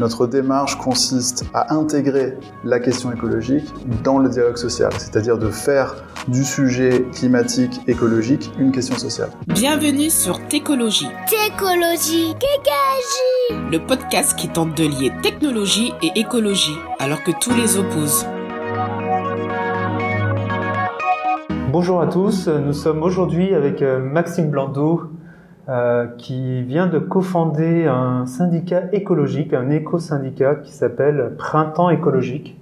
Notre démarche consiste à intégrer la question écologique dans le dialogue social, c'est-à-dire de faire du sujet climatique écologique une question sociale. Bienvenue sur Técologie. Técologie, Kékagie Le podcast qui tente de lier technologie et écologie alors que tous les opposent. Bonjour à tous, nous sommes aujourd'hui avec euh, Maxime Blandot, euh, qui vient de cofonder un syndicat écologique, un éco-syndicat qui s'appelle Printemps écologique.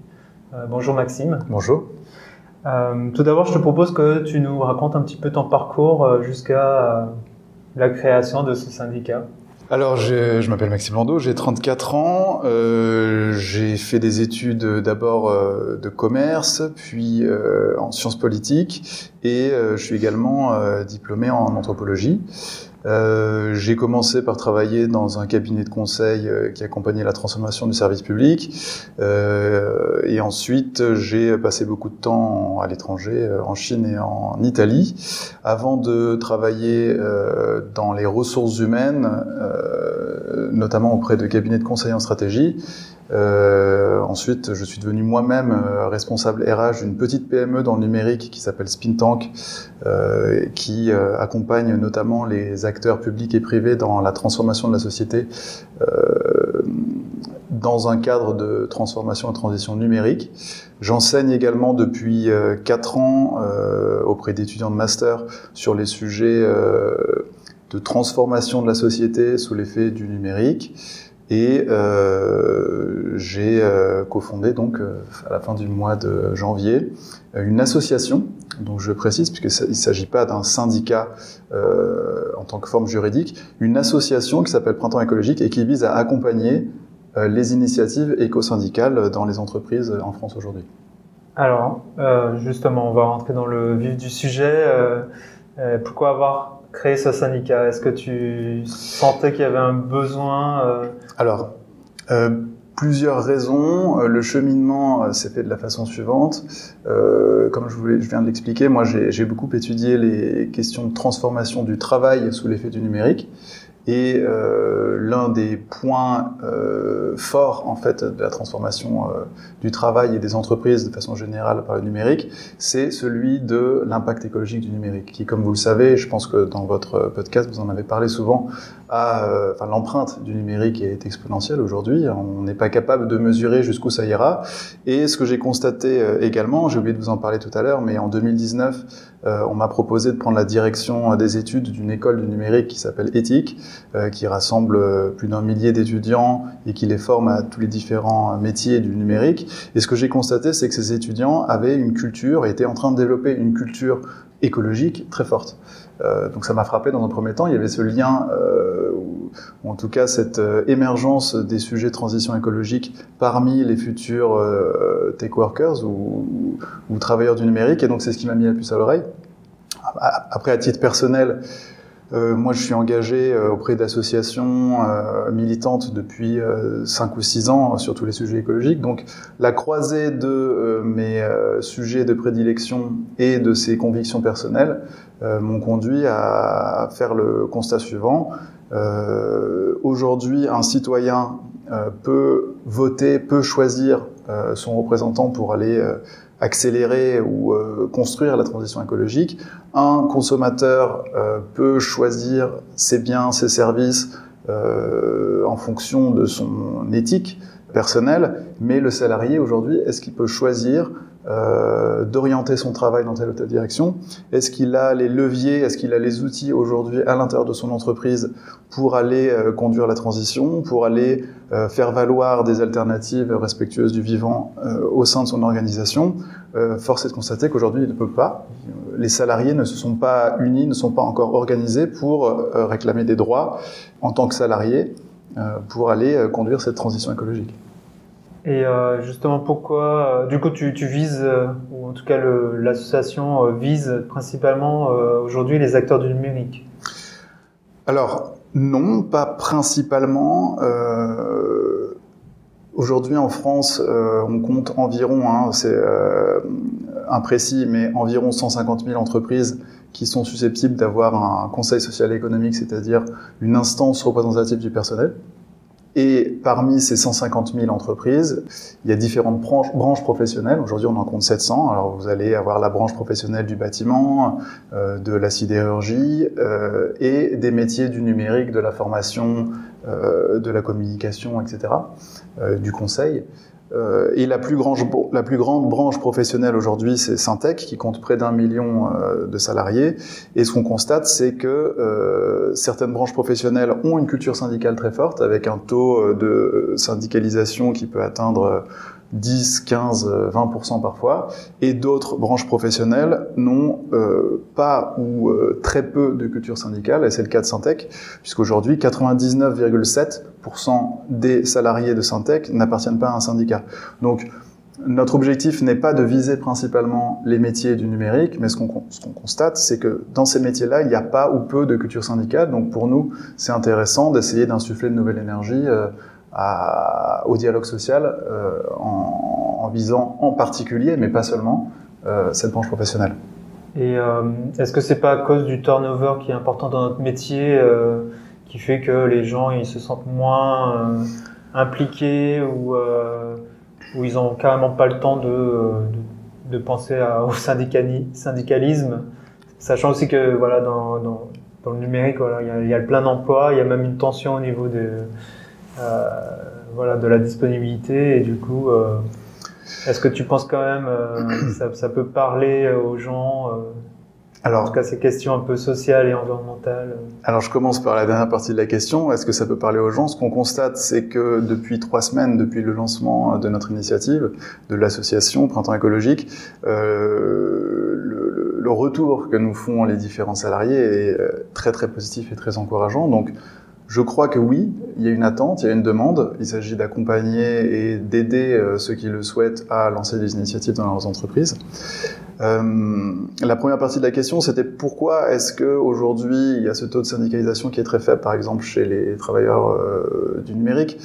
Euh, bonjour Maxime. Bonjour. Euh, tout d'abord, je te propose que tu nous racontes un petit peu ton parcours jusqu'à la création de ce syndicat. Alors, je, je m'appelle Maxime Landau, j'ai 34 ans. Euh, j'ai fait des études d'abord euh, de commerce, puis euh, en sciences politiques, et je suis également diplômé en anthropologie. Euh, j'ai commencé par travailler dans un cabinet de conseil euh, qui accompagnait la transformation du service public. Euh, et ensuite, j'ai passé beaucoup de temps à l'étranger, euh, en Chine et en Italie, avant de travailler euh, dans les ressources humaines, notamment auprès de cabinets de conseil en stratégie. Euh, ensuite, je suis devenu moi-même euh, responsable RH d'une petite PME dans le numérique qui s'appelle Spintank, euh, qui euh, accompagne notamment les acteurs publics et privés dans la transformation de la société euh, dans un cadre de transformation et transition numérique. J'enseigne également depuis 4 ans auprès d'étudiants de master sur les sujets de transformation de la société sous l'effet du numérique. Et euh, j'ai euh, cofondé donc euh, à la fin du mois de janvier une association. Donc je précise puisqu'il ne s'agit pas d'un syndicat en tant que forme juridique, une association qui s'appelle Printemps écologique et qui vise à accompagner les initiatives éco-syndicales dans les entreprises en France aujourd'hui. Alors justement, on va rentrer dans le vif du sujet. pourquoi avoir créé ce syndicat Est-ce que tu sentais qu'il y avait un besoin euh... Alors, euh, plusieurs raisons. Euh, le cheminement s'est fait de la façon suivante. Comme je viens de l'expliquer, moi j'ai beaucoup étudié les questions de transformation du travail sous l'effet du numérique. Et euh, l'un des points euh, forts en fait de la transformation euh, du travail et des entreprises de façon générale par le numérique, c'est celui de l'impact écologique du numérique, qui, comme vous le savez, je pense que dans votre podcast vous en avez parlé souvent, euh, enfin l'empreinte du numérique est exponentielle aujourd'hui. On n'est pas capable de mesurer jusqu'où ça ira. Et ce que j'ai constaté euh, également, j'ai oublié de vous en parler tout à l'heure, mais en 2019, euh, on m'a proposé de prendre la direction des études d'une école du numérique qui s'appelle Éthique qui rassemble plus d'un millier d'étudiants et qui les forme à tous les différents métiers du numérique. Et ce que j'ai constaté, c'est que ces étudiants avaient une culture, étaient en train de développer une culture écologique très forte. Euh, donc ça m'a frappé dans un premier temps, il y avait ce lien, euh, ou, en tout cas cette euh, émergence des sujets de transition écologique parmi les futurs tech workers ou, ou, travailleurs du numérique, et donc c'est ce qui m'a mis la puce à l'oreille. Après, à titre personnel, euh, moi, je suis engagé euh, auprès d'associations euh, militantes depuis 5 ou 6 ans sur tous les sujets écologiques. Donc, la croisée de mes sujets de prédilection et de ces convictions personnelles m'ont conduit à faire le constat suivant. Aujourd'hui, un citoyen peut voter, peut choisir son représentant pour aller accélérer ou euh, construire la transition écologique, un consommateur euh, peut choisir ses biens, ses services euh, en fonction de son éthique personnelle, mais le salarié aujourd'hui, est-ce qu'il peut choisir euh, d'orienter son travail dans telle ou telle direction Est-ce qu'il a les leviers, est-ce qu'il a les outils aujourd'hui à l'intérieur de son entreprise pour aller euh, conduire la transition, pour aller euh, faire valoir des alternatives respectueuses du vivant au sein de son organisation? Force est de constater qu'aujourd'hui il ne peut pas. Les salariés ne se sont pas unis, ne sont pas encore organisés pour réclamer des droits en tant que salariés pour aller conduire cette transition écologique. Et euh, justement, pourquoi, euh, du coup, tu, vises, euh, ou en tout cas l'association vise principalement aujourd'hui les acteurs du numérique? Alors, non, pas principalement. aujourd'hui en France, on compte environ, hein, c'est imprécis, mais environ 150 000 entreprises qui sont susceptibles d'avoir un conseil social et économique, c'est-à-dire une instance représentative du personnel. Et parmi ces 150 000 entreprises, il y a différentes branches, professionnelles. Aujourd'hui, on en compte 700. Alors, vous allez avoir la branche professionnelle du bâtiment, euh, de la sidérurgie euh, et des métiers du numérique, de la formation, euh, de la communication, etc., du conseil. Euh, et la plus, grande, branche professionnelle aujourd'hui, c'est Syntec, qui compte près d'un million euh, de salariés. Et ce qu'on constate, c'est que euh, certaines branches professionnelles ont une culture syndicale très forte, avec un taux de syndicalisation qui peut atteindre 10, 15, 20% parfois, et d'autres branches professionnelles n'ont euh, pas ou euh, très peu de culture syndicale, et c'est le cas de Syntec, puisqu'aujourd'hui 99,7% des salariés de Syntec n'appartiennent pas à un syndicat. Donc notre objectif n'est pas de viser principalement les métiers du numérique, mais ce qu'on qu constate, c'est que dans ces métiers-là, il n'y a pas ou peu de culture syndicale. Donc pour nous, c'est intéressant d'essayer d'insuffler de nouvelle énergie euh, au dialogue social euh, en, visant en particulier, mais pas seulement, euh, cette branche professionnelle. Et euh, est-ce que c'est pas à cause du turnover qui est important dans notre métier qui fait que les gens ils se sentent moins impliqués ou ils ont carrément pas le temps de, penser au syndicalisme, sachant aussi que voilà dans, le numérique voilà il y a, le plein d'emploi, il y a même une tension au niveau de euh, voilà, de la disponibilité et du coup, euh, est-ce que tu penses quand même euh, ça, ça peut parler aux gens alors, en tout cas, ces questions un peu sociales et environnementales. Alors, je commence par la dernière partie de la question. Est-ce que ça peut parler aux gens? Ce qu'on constate, c'est que depuis trois semaines, depuis le lancement de notre initiative, de l'association Printemps écologique, euh, le, le, retour que nous font les différents salariés est très très positif et très encourageant. Donc, je crois que oui, il y a une attente, il y a une demande. Il s'agit d'accompagner et d'aider euh, ceux qui le souhaitent à lancer des initiatives dans leurs entreprises. Euh, la première partie de la question, c'était pourquoi est-ce que aujourd'hui il y a ce taux de syndicalisation qui est très faible, par exemple chez les travailleurs euh, du numérique?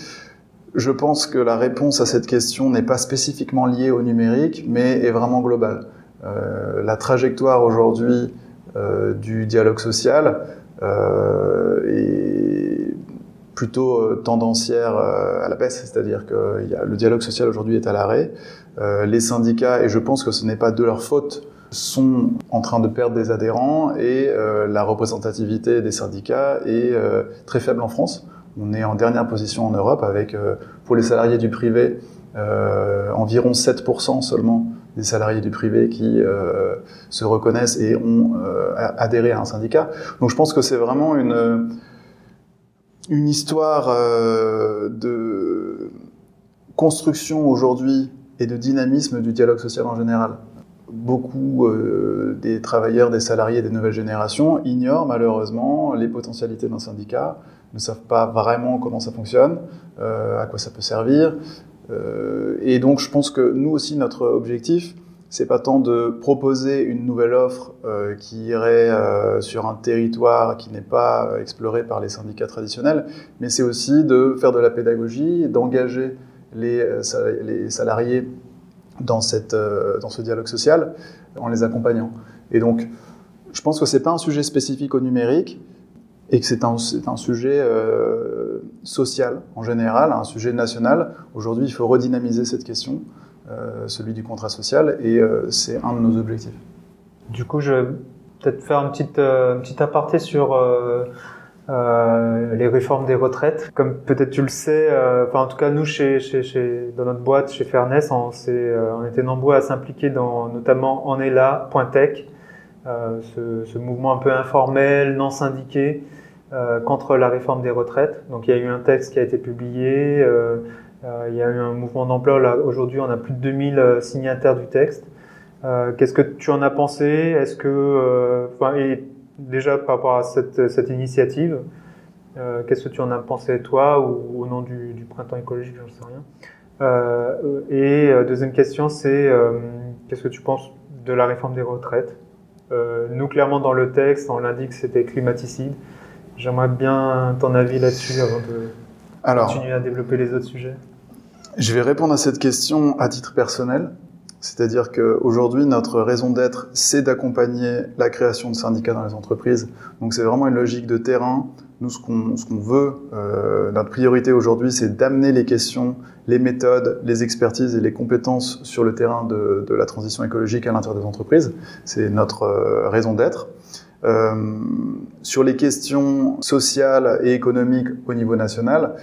Je pense que la réponse à cette question n'est pas spécifiquement liée au numérique, mais est vraiment globale. La trajectoire aujourd'hui du dialogue social est plutôt euh, tendancière euh, à la baisse, c'est-à-dire que y a, le dialogue social aujourd'hui est à l'arrêt. les syndicats, et je pense que ce n'est pas de leur faute, sont en train de perdre des adhérents et euh, la représentativité des syndicats est euh, très faible en France. On est en dernière position en Europe avec, euh, pour les salariés du privé, environ 7% seulement des salariés du privé qui euh, se reconnaissent et ont euh, adhéré à un syndicat. Donc je pense que c'est vraiment une une histoire euh, de construction aujourd'hui et de dynamisme du dialogue social en général. Beaucoup euh, des travailleurs, des salariés des nouvelles générations ignorent malheureusement les potentialités d'un syndicat, ne savent pas vraiment comment ça fonctionne, euh, à quoi ça peut servir, et donc, je pense que nous aussi, notre objectif, c'est pas tant de proposer une nouvelle offre euh, qui irait euh, sur un territoire qui n'est pas exploré par les syndicats traditionnels, mais c'est aussi de faire de la pédagogie, d'engager les, salariés dans, ce dialogue social en les accompagnant. Et donc, je pense que c'est pas un sujet spécifique au numérique, et que c'est un, sujet euh, social en général, un sujet national. Aujourd'hui, il faut redynamiser cette question, euh, celui du contrat social, et euh, c'est un de nos objectifs. Du coup, je vais peut-être faire une petite, euh, petite aparté sur euh, euh, les réformes des retraites. Comme peut-être tu le sais, en tout cas nous, chez, chez, chez, dans notre boîte, chez Fairness, on, on était nombreux à s'impliquer dans notamment En est là, Tech, ce, ce mouvement un peu informel, non syndiqué, euh, contre la réforme des retraites. Donc il y a eu un texte qui a été publié, euh, euh, il y a eu un mouvement d'ampleur. Aujourd'hui, on a plus de 2000 euh, signataires du texte. Euh, qu'est-ce que tu en as pensé? Est-ce que, enfin, et déjà par rapport à cette, cette initiative, qu'est-ce que tu en as pensé toi ou au nom du, du printemps écologique, j'en sais rien. et deuxième question, c'est qu'est-ce que tu penses de la réforme des retraites? Nous, clairement, dans le texte, on l'indique que c'était climaticide. J'aimerais bien ton avis là-dessus avant de Alors, continuer à développer les autres sujets. Je vais répondre à cette question à titre personnel. C'est-à-dire qu'aujourd'hui, notre raison d'être, c'est d'accompagner la création de syndicats dans les entreprises. Donc c'est vraiment une logique de terrain Nous, ce qu'on qu'on veut, euh, notre priorité aujourd'hui, c'est d'amener les questions, les méthodes, les expertises et les compétences sur le terrain de, de la transition écologique à l'intérieur des entreprises. C'est notre euh, raison d'être. Euh, sur les questions sociales et économiques au niveau national,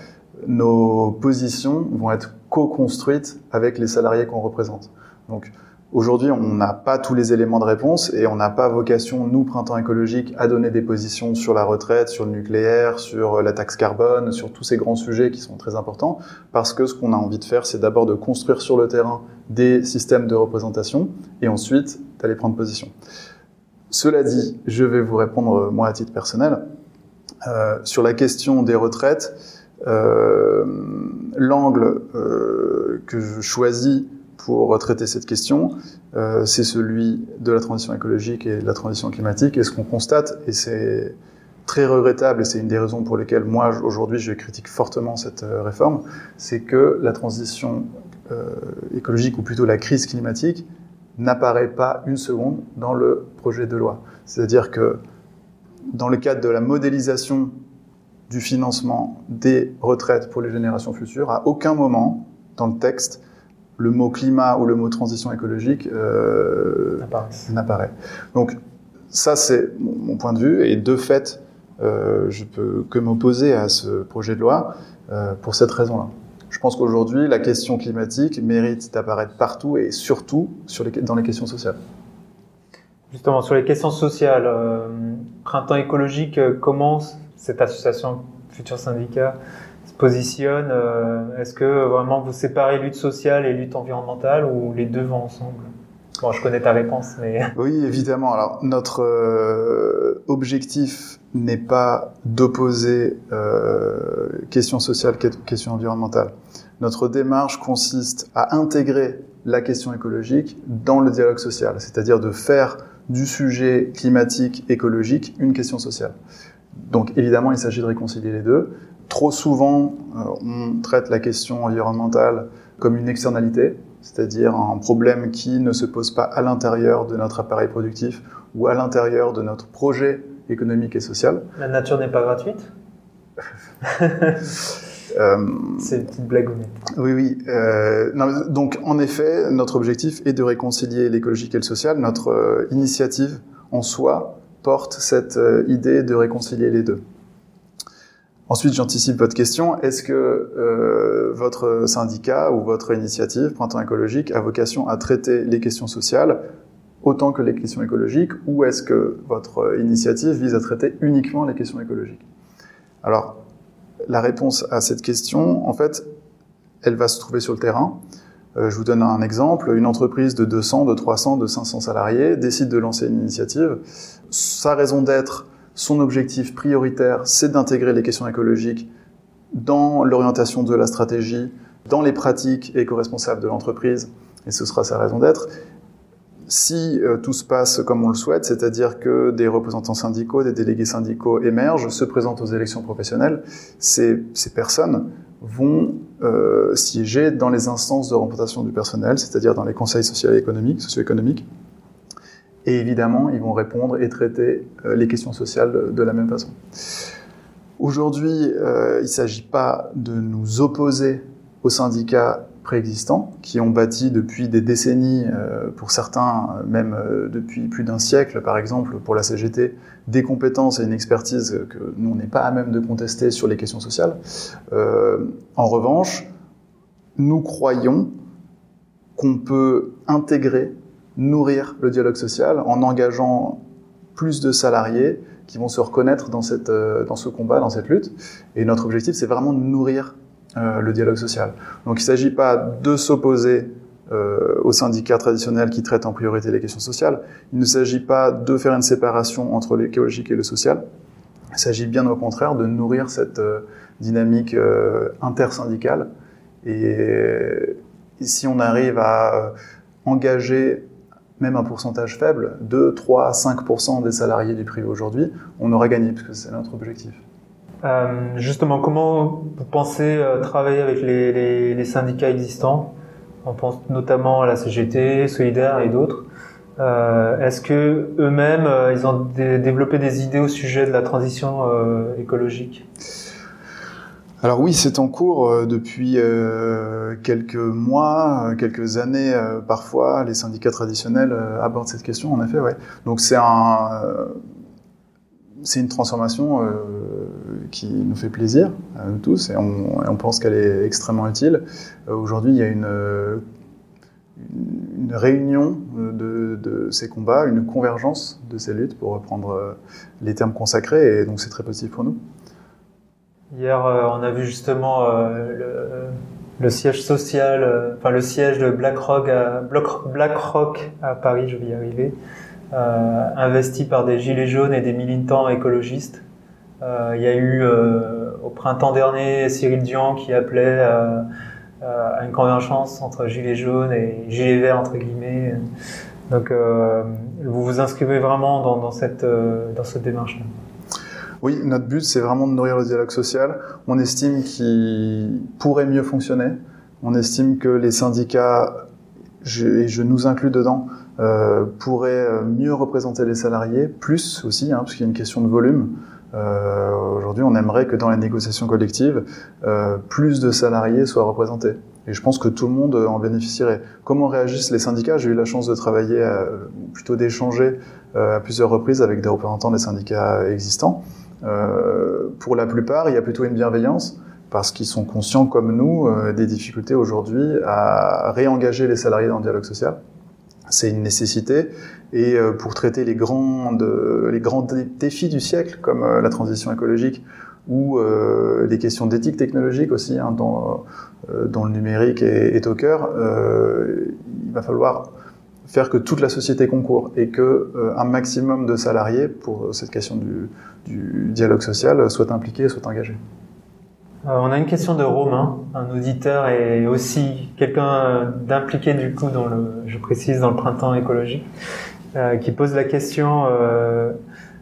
nos positions vont être co-construites avec les salariés qu'on représente. Donc, Aujourd'hui, on n'a pas tous les éléments de réponse et on n'a pas vocation, nous, Printemps écologique, à donner des positions sur la retraite, sur le nucléaire, sur la taxe carbone, sur tous ces grands sujets qui sont très importants, parce que ce qu'on a envie de faire, c'est d'abord de construire sur le terrain des systèmes de représentation et ensuite d'aller prendre position. Cela dit, je vais vous répondre, moi, à titre personnel. Euh, sur la question des retraites, euh, l'angle euh, que je choisis pour traiter cette question, euh, c'est celui de la transition écologique et de la transition climatique. Et ce qu'on constate, et c'est très regrettable, et c'est une des raisons pour lesquelles moi, aujourd'hui, je critique fortement cette réforme, c'est que la transition écologique, ou plutôt la crise climatique, n'apparaît pas une seconde dans le projet de loi. C'est-à-dire que dans le cadre de la modélisation du financement des retraites pour les générations futures, à aucun moment dans le texte, le mot climat ou le mot transition écologique euh, n'apparaît. Donc ça, c'est mon point de vue, et de fait, euh, je peux que m'opposer à ce projet de loi euh, pour cette raison-là. Je pense qu'aujourd'hui, la question climatique mérite d'apparaître partout et surtout sur les, dans les questions sociales. Justement, sur les questions sociales, euh, Printemps écologique, comment cette association Futur Syndicat positionne euh, Est-ce que vraiment vous séparez lutte sociale et lutte environnementale ou les deux vont ensemble? Bon, je connais ta réponse, mais... Oui, évidemment. Alors, notre euh, objectif n'est pas d'opposer euh, question sociale, question environnementale. Notre démarche consiste à intégrer la question écologique dans le dialogue social, c'est-à-dire de faire du sujet climatique écologique une question sociale. Donc évidemment, il s'agit de réconcilier les deux. Trop souvent, euh, on traite la question environnementale comme une externalité, c'est-à-dire un problème qui ne se pose pas à l'intérieur de notre appareil productif ou à l'intérieur de notre projet économique et social. La nature n'est pas gratuite? Euh, C'est une petite blague Oui, oui. Euh, non, donc, en effet, notre objectif est de réconcilier l'écologique et le social. Notre euh, initiative en soi porte cette euh, idée de réconcilier les deux. Ensuite, j'anticipe votre question. Est-ce que euh, votre syndicat ou votre initiative Printemps écologique a vocation à traiter les questions sociales autant que les questions écologiques ou est-ce que votre initiative vise à traiter uniquement les questions écologiques? Alors, la réponse à cette question, en fait, elle va se trouver sur le terrain. Euh, je vous donne un exemple. Une entreprise de 200, de 300, de 500 salariés décide de lancer une initiative. Sa raison d'être, son objectif prioritaire, c'est d'intégrer les questions écologiques dans l'orientation de la stratégie, dans les pratiques éco-responsables de l'entreprise, et ce sera sa raison d'être. Si euh, tout se passe comme on le souhaite, c'est-à-dire que des représentants syndicaux, des délégués syndicaux émergent, se présentent aux élections professionnelles, ces, ces personnes vont euh, siéger dans les instances de représentation du personnel, c'est-à-dire dans les conseils sociaux et économiques, socio-économiques, et évidemment, ils vont répondre et traiter euh, les questions sociales de la même façon. Aujourd'hui, euh, il ne s'agit pas de nous opposer aux syndicats préexistants qui ont bâti depuis des décennies, euh, pour certains même depuis plus d'un siècle, par exemple pour la CGT, des compétences et une expertise que nous on n'est pas à même de contester sur les questions sociales. en revanche, nous croyons qu'on peut intégrer nourrir le dialogue social en engageant plus de salariés qui vont se reconnaître dans, cette, euh, dans ce combat, dans cette lutte. Et notre objectif, c'est vraiment de nourrir euh, le dialogue social. Donc il ne s'agit pas de s'opposer euh, aux syndicats traditionnels qui traitent en priorité les questions sociales. Il ne s'agit pas de faire une séparation entre l'écologique et le social. Il s'agit bien au contraire de nourrir cette euh, dynamique intersyndicale. Et, et, si on arrive à engager même un pourcentage faible, 2, 3, 5% des salariés du privé aujourd'hui, on aura gagné, puisque c'est notre objectif. Euh, justement, comment vous pensez euh, travailler avec les, syndicats existants? On pense notamment à la CGT, Solidaire et d'autres. Euh, Est-ce que eux-mêmes, ils ont dé- développé des idées au sujet de la transition écologique? Alors oui, c'est en cours depuis quelques mois, quelques années parfois. Les syndicats traditionnels abordent cette question, en effet. Ouais. Donc c'est un, c'est une transformation qui nous fait plaisir à nous tous et on, pense qu'elle est extrêmement utile. Euh, Aujourd'hui, il y a une, réunion de, ces combats, une convergence de ces luttes, pour reprendre euh, les termes consacrés, et donc c'est très positif pour nous. Hier, euh, on a vu justement le, siège social, enfin le siège de BlackRock à, BlackRock à Paris, je vais y arriver, investi par des gilets jaunes et des militants écologistes. Euh, il y a eu euh, au printemps dernier Cyril Dion qui appelait euh, à une convergence entre gilets jaunes et gilets verts entre guillemets. Donc vous vous inscrivez vraiment dans, cette dans cette démarche. -là. Oui, notre but, c'est vraiment de nourrir le dialogue social. On estime qu'il pourrait mieux fonctionner. On estime que les syndicats, et je nous inclus dedans, pourraient mieux représenter les salariés, plus aussi, hein, parce qu'il y a une question de volume. Euh, Aujourd'hui, on aimerait que dans les négociations collectives, euh, plus de salariés soient représentés. Et je pense que tout le monde en bénéficierait. Comment réagissent les syndicats? J'ai eu la chance de travailler, euh, plutôt d'échanger à plusieurs reprises avec des représentants des syndicats existants. Pour la plupart, il y a plutôt une bienveillance parce qu'ils sont conscients, comme nous, des difficultés aujourd'hui à réengager les salariés dans le dialogue social. C'est une nécessité. Et euh, pour traiter les grands, les grands dé défis du siècle, comme euh, la transition écologique ou euh, les questions d'éthique technologique aussi, hein, dont, euh, le numérique est, au cœur, euh, il va falloir faire que toute la société concourt et que euh, un maximum de salariés pour cette question du, dialogue social soient impliqués, soient engagés. Euh, on a une question de Romain, un auditeur et aussi quelqu'un d'impliqué du coup dans le, je précise, dans le printemps écologique, euh, qui pose la question euh,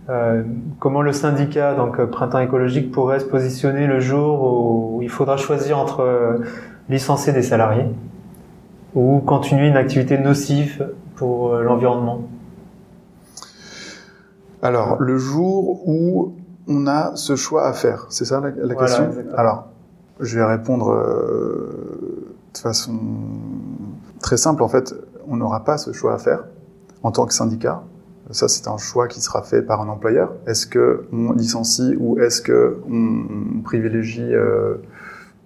euh, comment le syndicat, donc printemps écologique, pourrait se positionner le jour où il faudra choisir entre licencier des salariés ou continuer une activité nocive pour l'environnement. Alors, le jour où on a ce choix à faire, c'est ça la, la voilà, question? exactement. Alors, je vais répondre euh, de façon très simple. En fait, on n'aura pas ce choix à faire en tant que syndicat. Ça, c'est un choix qui sera fait par un employeur. Est-ce que on licencie ou est-ce que on privilégie, euh,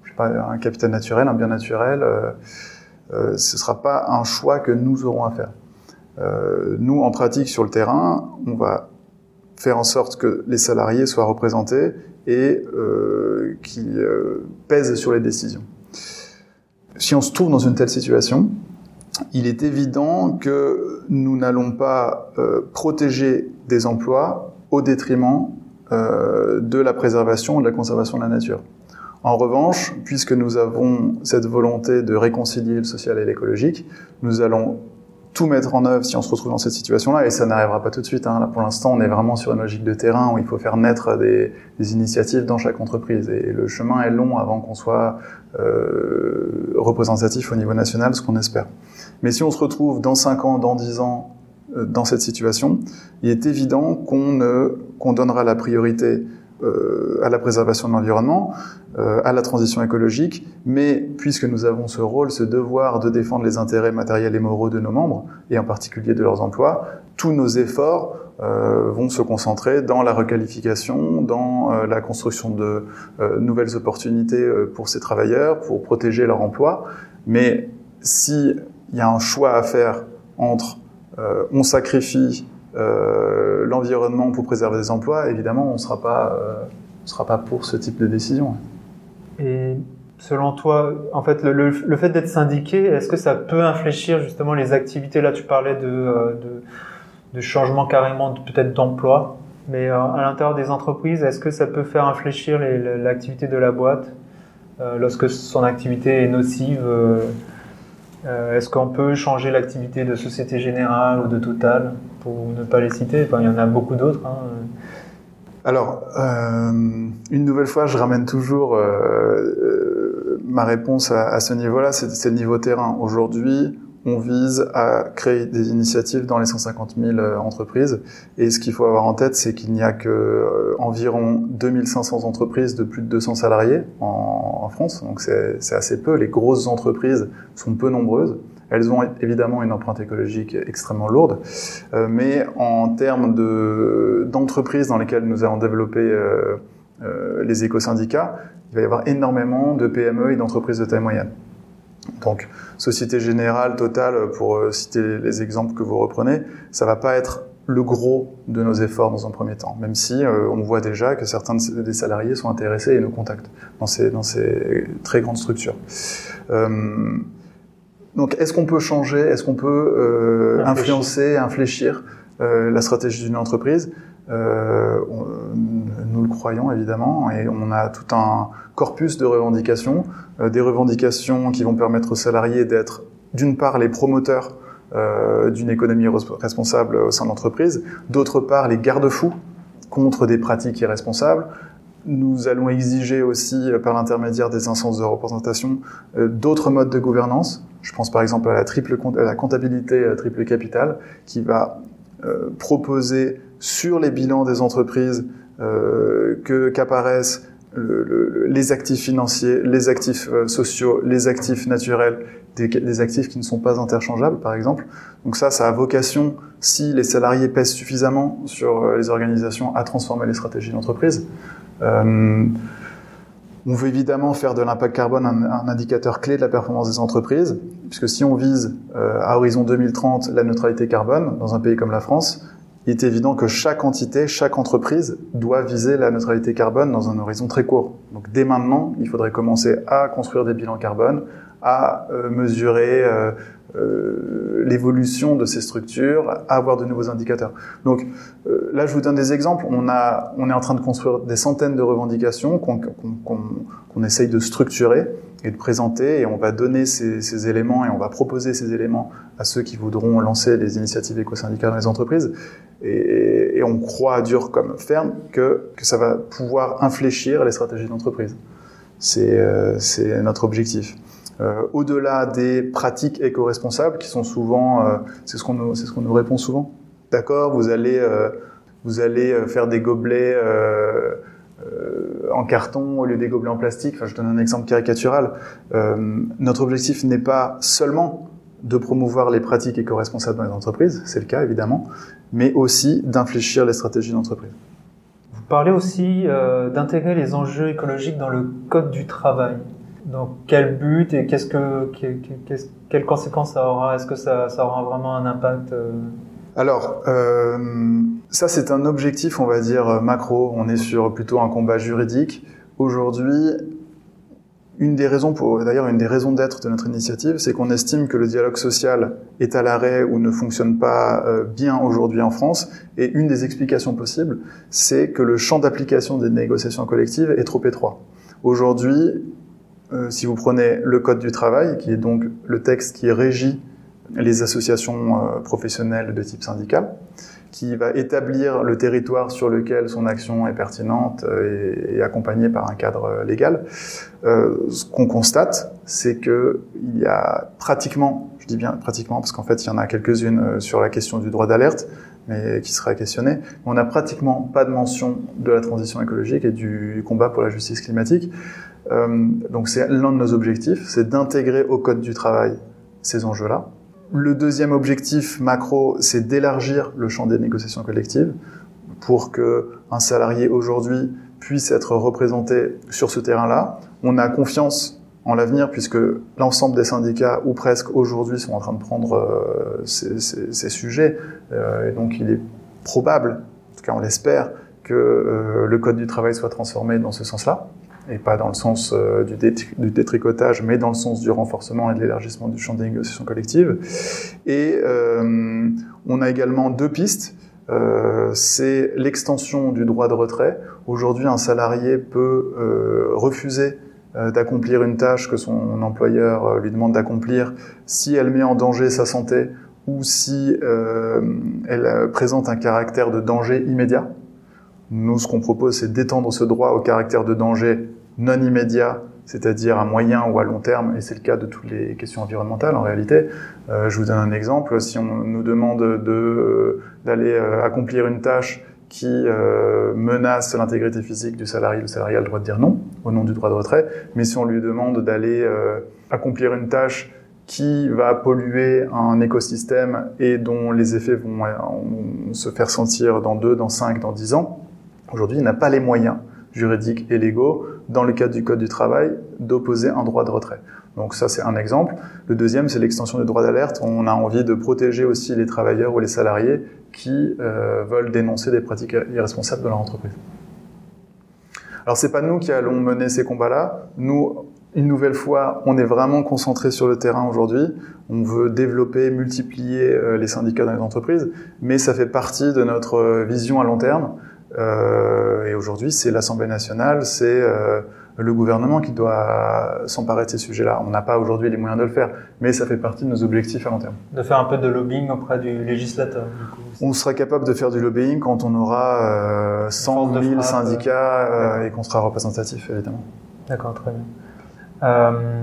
je sais pas, un capital naturel, un bien naturel euh, euh, Ce sera pas un choix que nous aurons à faire. Nous, en pratique, sur le terrain, on va faire en sorte que les salariés soient représentés et qu'ils pèsent sur les décisions. Si on se trouve dans une telle situation, il est évident que nous n'allons pas euh, protéger des emplois au détriment euh, de la préservation et de la conservation de la nature. En revanche, puisque nous avons cette volonté de réconcilier le social et l'écologique, nous allons tout mettre en œuvre si on se retrouve dans cette situation-là, et ça n'arrivera pas tout de suite. Hein. Là, pour l'instant, on est vraiment sur une logique de terrain où il faut faire naître des, des initiatives dans chaque entreprise, et le chemin est long avant qu'on soit euh, représentatif au niveau national, ce qu'on espère. Mais si on se retrouve dans 5 ans, dans 10 ans, euh, dans cette situation, il est évident qu'on qu'on donnera la priorité euh, à la préservation de l'environnement, euh, à la transition écologique, mais puisque nous avons ce rôle, ce devoir de défendre les intérêts matériels et moraux de nos membres, et en particulier de leurs emplois, tous nos efforts vont se concentrer dans la requalification, dans la construction de nouvelles opportunités pour ces travailleurs, pour protéger leur emploi. Mais si il y a un choix à faire entre euh, on sacrifie euh, l'environnement pour préserver des emplois, évidemment, on ne sera pas, euh, on sera pas pour ce type de décision. Et selon toi, en fait, le, fait d'être syndiqué, est-ce que ça peut infléchir justement les activités? Là, tu parlais de, de, changement carrément peut-être d'emploi, mais à l'intérieur des entreprises, est-ce que ça peut faire infléchir l'activité de la boîte lorsque son activité est nocive euh, Est-ce qu'on peut changer l'activité de Société Générale ou de Total pour ne pas les citer? Il y en a beaucoup d'autres. Hein. Alors, euh, une nouvelle fois, je ramène toujours euh, ma réponse à, à ce niveau-là, c'est le niveau terrain. Aujourd'hui, on vise à créer des initiatives dans les 150 000 euh, entreprises. Et ce qu'il faut avoir en tête, c'est qu'il n'y a que euh, environ 2500 entreprises de plus de 200 salariés en, France. Donc c'est assez peu. Les grosses entreprises sont peu nombreuses. Elles ont évidemment une empreinte écologique extrêmement lourde, euh, mais en termes d'entreprises dans lesquelles nous allons développer les éco-syndicats, il va y avoir énormément de PME et d'entreprises de taille moyenne. Donc, Société Générale, Total, pour euh, citer les exemples que vous reprenez, ça va pas être le gros de nos efforts dans un premier temps, même si euh, on voit déjà que certains des salariés sont intéressés et nous contactent dans ces, dans ces très grandes structures. Euh, donc, est-ce qu'on peut changer, est-ce qu'on peut euh, influencer, infléchir la stratégie d'une entreprise? On, Nous le croyons évidemment, et on a tout un corpus de revendications, euh, des revendications qui vont permettre aux salariés d'être d'une part les promoteurs euh, d'une économie responsable au sein de l'entreprise, d'autre part les garde-fous contre des pratiques irresponsables. Nous allons exiger aussi, euh, par l'intermédiaire des instances de représentation, d'autres modes de gouvernance. Je pense par exemple à la, triple, à la comptabilité à triple capital, qui va proposer sur les bilans des entreprises que qu'apparaissent le, le, les actifs financiers, les actifs euh, sociaux, les actifs naturels, des, des, actifs qui ne sont pas interchangeables, par exemple. Donc ça, ça a vocation, si les salariés pèsent suffisamment sur euh, les organisations, à transformer les stratégies d'entreprise. Euh, on veut évidemment faire de l'impact carbone un, un, indicateur clé de la performance des entreprises, puisque si on vise euh, à horizon 2030 la neutralité carbone dans un pays comme la France, il est évident que chaque entité, chaque entreprise doit viser la neutralité carbone dans un horizon très court. Donc dès maintenant, il faudrait commencer à construire des bilans carbone, à euh, mesurer euh, euh, l'évolution de ces structures, à avoir de nouveaux indicateurs. Donc là, je vous donne des exemples. On, est en train de construire des centaines de revendications qu'on qu qu qu essaye de structurer et de présenter, et on va donner ces, éléments et on va proposer ces éléments à ceux qui voudront lancer les initiatives éco-syndicales dans les entreprises. Et, on croit dur comme ferme que, ça va pouvoir infléchir les stratégies d'entreprise. C'est notre objectif. Euh, au-delà des pratiques éco-responsables qui sont souvent, euh, c'est ce qu'on nous, répond souvent. D'accord, vous allez, euh, vous allez faire des gobelets en carton au lieu des gobelets en plastique. Enfin, je donne un exemple caricatural. notre objectif n'est pas seulement de promouvoir les pratiques éco-responsables dans les entreprises, c'est le cas évidemment, mais aussi d'infléchir les stratégies d'entreprise. Vous parlez aussi d'intégrer les enjeux écologiques dans le code du travail. Donc, quel but et qu'est-ce que, quelles conséquences ça aura? Est-ce que ça, ça, aura vraiment un impact euh... Alors, euh, ça c'est un objectif, on va dire macro. On est sur plutôt un combat juridique. Aujourd'hui, une des raisons pour, d'ailleurs, une des raisons d'être de notre initiative, c'est qu'on estime que le dialogue social est à l'arrêt ou ne fonctionne pas euh, bien aujourd'hui en France. Et une des explications possibles, c'est que le champ d'application des négociations collectives est trop étroit. Aujourd'hui, euh, si vous prenez le Code du travail, qui est donc le texte qui régit les associations euh, professionnelles de type syndical, qui va établir le territoire sur lequel son action est pertinente et, et accompagnée par un cadre légal. Euh, ce qu'on constate, c'est que il y a pratiquement, je dis bien pratiquement, parce qu'en fait il y en a quelques-unes euh, sur la question du droit d'alerte, mais qui sera questionné. On n'a pratiquement pas de mention de la transition écologique et du combat pour la justice climatique. Euh, donc c'est l'un de nos objectifs, c'est d'intégrer au code du travail ces enjeux-là. Le deuxième objectif macro, c'est d'élargir le champ des négociations collectives pour que un salarié aujourd'hui puisse être représenté sur ce terrain-là. On a confiance en l'avenir puisque l'ensemble des syndicats ou presque aujourd'hui sont en train de prendre euh, ces, sujets euh, et donc il est probable, en tout cas on l'espère, que le code du travail soit transformé dans ce sens-là et pas dans le sens euh, du, détricotage, mais dans le sens du renforcement et de l'élargissement du champ des négociations collectives. Et euh, on a également deux pistes. Euh, c'est l'extension du droit de retrait. Aujourd'hui, un salarié peut refuser d'accomplir une tâche que son employeur lui demande d'accomplir si elle met en danger sa santé ou si elle présente un caractère de danger immédiat. Nous, ce qu'on propose, c'est d'étendre ce droit au caractère de danger non immédiat c'est-à-dire à moyen ou à long terme, et c'est le cas de toutes les questions environnementales en réalité. Euh, je vous donne un exemple. Si on nous demande de, d'aller euh, accomplir une tâche qui euh, menace l'intégrité physique du salarié, le salarié a le droit de dire non au nom du droit de retrait. Mais si on lui demande d'aller accomplir une tâche qui va polluer un écosystème et dont les effets vont, vont se faire sentir dans 2, dans 5, dans 10 ans, aujourd'hui, il n'a pas les moyens juridiques et légaux, dans le cadre du Code du travail, d'opposer un droit de retrait. Donc ça, c'est un exemple. Le deuxième, c'est l'extension du droit d'alerte. On a envie de protéger aussi les travailleurs ou les salariés qui euh, veulent dénoncer des pratiques irresponsables de leur entreprise. Alors c'est pas nous qui allons mener ces combats-là. Nous, une nouvelle fois, on est vraiment concentré sur le terrain aujourd'hui. On veut développer, multiplier euh, les syndicats dans les entreprises, mais ça fait partie de notre euh, vision à long terme. Euh, et aujourd'hui, c'est l'Assemblée nationale, c'est euh, le gouvernement qui doit s'emparer de ces sujets-là. On n'a pas aujourd'hui les moyens de le faire, mais ça fait partie de nos objectifs à long terme. De faire un peu de lobbying auprès du législateur. Du coup. On sera capable de faire du lobbying quand on aura euh, 100 000 syndicats euh, et qu'on sera représentatif, évidemment. D'accord, très bien. Euh,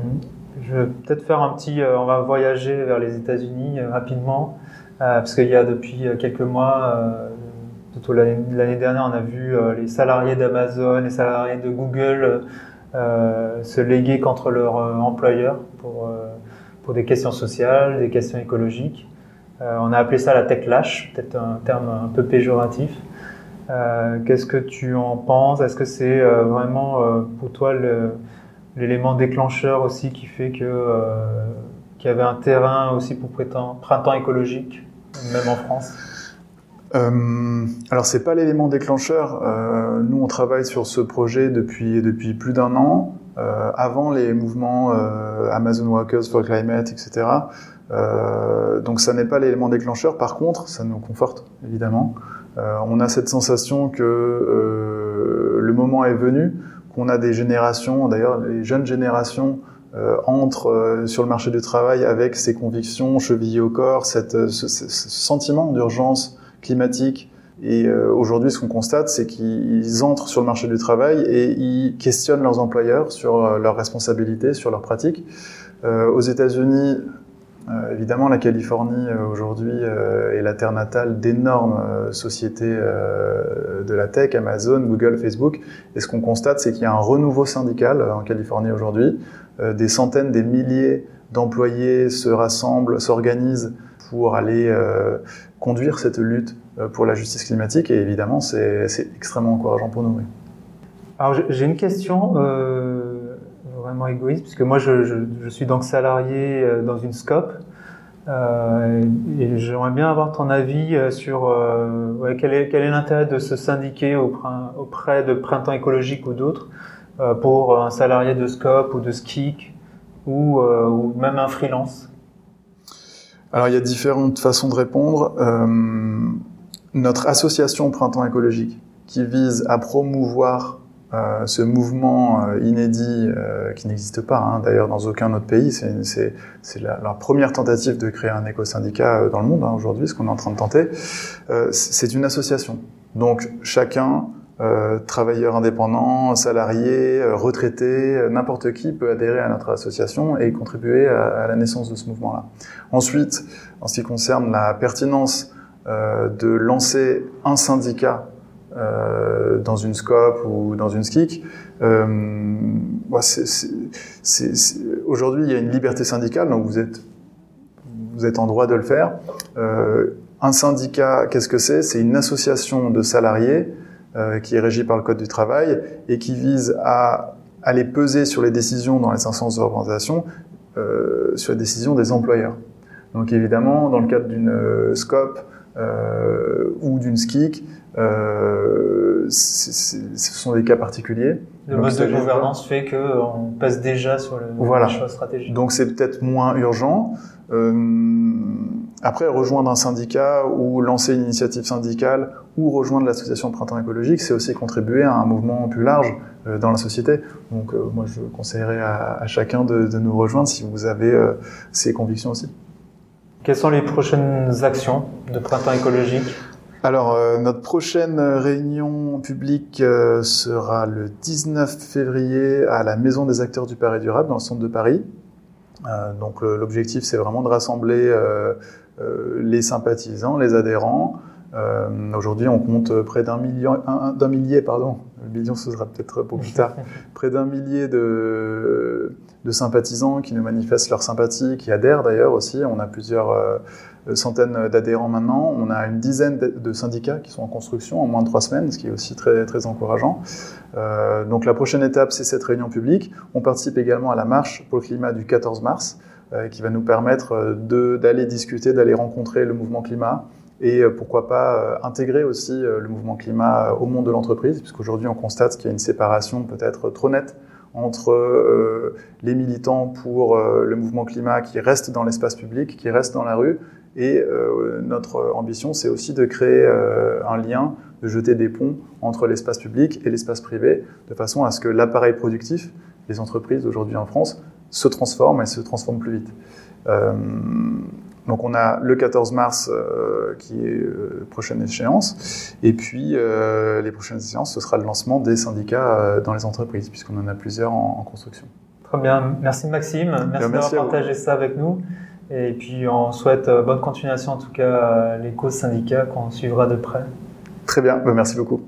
je vais peut-être faire un petit. On va voyager vers les États-Unis rapidement, parce qu'il y a depuis quelques mois plutôt l'année dernière, on a vu euh, les salariés d'Amazon, les salariés de Google euh, se léguer contre leur euh, employeur pour, pour des questions sociales, des questions écologiques. on a appelé ça la tech lash, peut-être un terme un peu péjoratif. Qu'est-ce que tu en penses? Est-ce que c'est vraiment pour toi l'élément déclencheur aussi qui fait qu'il y avait un terrain aussi pour printemps écologique, même en France? Euh, alors c'est pas l'élément déclencheur. Euh, nous on travaille sur ce projet depuis depuis plus d'un an. Euh, avant les mouvements euh, Amazon Workers for Climate, etc. Euh, donc ça n'est pas l'élément déclencheur. Par contre, ça nous conforte évidemment. Euh, on a cette sensation que le moment est venu, qu'on a des générations, d'ailleurs les jeunes générations entrent sur le marché du travail avec ces convictions chevillées au corps, cette, ce, ce sentiment d'urgence climatique. Et euh, aujourd'hui, ce qu'on constate, c'est qu'ils entrent sur le marché du travail et ils questionnent leurs employeurs sur euh, leurs responsabilités, sur leurs pratiques. Euh, aux États-Unis, évidemment, la Californie aujourd'hui est la terre natale d'énormes sociétés de la tech, Amazon, Google, Facebook. Et ce qu'on constate, c'est qu'il y a un renouveau syndical en Californie aujourd'hui. des centaines, des milliers d'employés se rassemblent, s'organisent pour aller euh, conduire cette lutte euh, pour la justice climatique et évidemment c'est extrêmement encourageant pour nous. Alors j'ai une question euh, vraiment égoïste puisque moi je, je, suis donc salarié dans une SCOP et j'aimerais bien avoir ton avis sur euh, ouais, quel est, quel est l'intérêt de se syndiquer auprès de Printemps écologique ou d'autres pour un salarié de SCOP ou de SKIC ou, ou même un freelance? Alors il y a différentes façons de répondre. Euh, notre association Printemps écologique, qui vise à promouvoir euh, ce mouvement euh, inédit euh, qui n'existe pas hein, d'ailleurs dans aucun autre pays, c'est la, la, première tentative de créer un éco-syndicat euh, dans le monde hein, aujourd'hui, ce qu'on est en train de tenter. Euh, c'est une association. Donc chacun euh, travailleurs indépendants, salariés, euh, retraités, euh, n'importe qui peut adhérer à notre association et contribuer à, à la naissance de ce mouvement-là. Ensuite, en ce qui concerne la pertinence euh, de lancer un syndicat euh, dans une SCOP ou dans une SKIC, aujourd'hui il y a une liberté syndicale, donc vous êtes, vous êtes en droit de le faire. un syndicat, qu'est-ce que c'est? C'est une association de salariés euh, qui est régi par le Code du travail et qui vise à aller peser sur les décisions dans les instances de représentation, euh, sur les décisions des employeurs. Donc évidemment, dans le cadre d'une euh, SCOP euh, ou d'une SKIC, euh, ce sont des cas particuliers. Le mode de gouvernance fait qu'on passe déjà sur le voilà. choix stratégique. Donc c'est peut-être moins urgent. Euh, après, rejoindre un syndicat ou lancer une initiative syndicale ou rejoindre l'association Printemps écologique, c'est aussi contribuer à un mouvement plus large euh, dans la société. Donc euh, moi, je conseillerais à, à chacun de, de, nous rejoindre si vous avez euh, ces convictions aussi. Quelles sont les prochaines actions de Printemps écologique? Alors, euh, notre prochaine réunion publique euh, sera le 19 février à la Maison des acteurs du Paris durable, dans le centre de Paris. Euh, donc, l'objectif, c'est vraiment de rassembler les sympathisants, les adhérents. Aujourd'hui, on compte près d'un million, d'un millier, pardon, le million ce sera peut-être pour plus tard, près d'un millier de, de, sympathisants qui nous manifestent leur sympathie, qui adhèrent d'ailleurs aussi. On a plusieurs euh, centaines d'adhérents maintenant. On a une dizaine de syndicats qui sont en construction en moins de trois semaines, ce qui est aussi très, très encourageant. Euh, donc la prochaine étape, c'est cette réunion publique. On participe également à la marche pour le climat du 14 mars, euh, qui va nous permettre d'aller discuter, d'aller rencontrer le mouvement climat et pourquoi pas intégrer aussi le mouvement climat au monde de l'entreprise, puisqu'aujourd'hui on constate qu'il y a une séparation peut-être trop nette entre les militants pour le mouvement climat qui restent dans l'espace public, qui restent dans la rue, et euh, notre ambition, c'est aussi de créer euh, un lien, de jeter des ponts entre l'espace public et l'espace privé, de façon à ce que l'appareil productif, les entreprises aujourd'hui en France, se transforment et se transforment plus vite. Euh, donc on a le 14 mars euh, qui est euh, prochaine échéance, et puis euh, les prochaines échéances, ce sera le lancement des syndicats dans les entreprises, puisqu'on en a plusieurs en, en, construction. Très bien, merci Maxime, merci, merci d'avoir partagé ça avec nous. Et puis on souhaite bonne continuation en tout cas à syndicats qu'on suivra de près. Très bien, bah, merci beaucoup.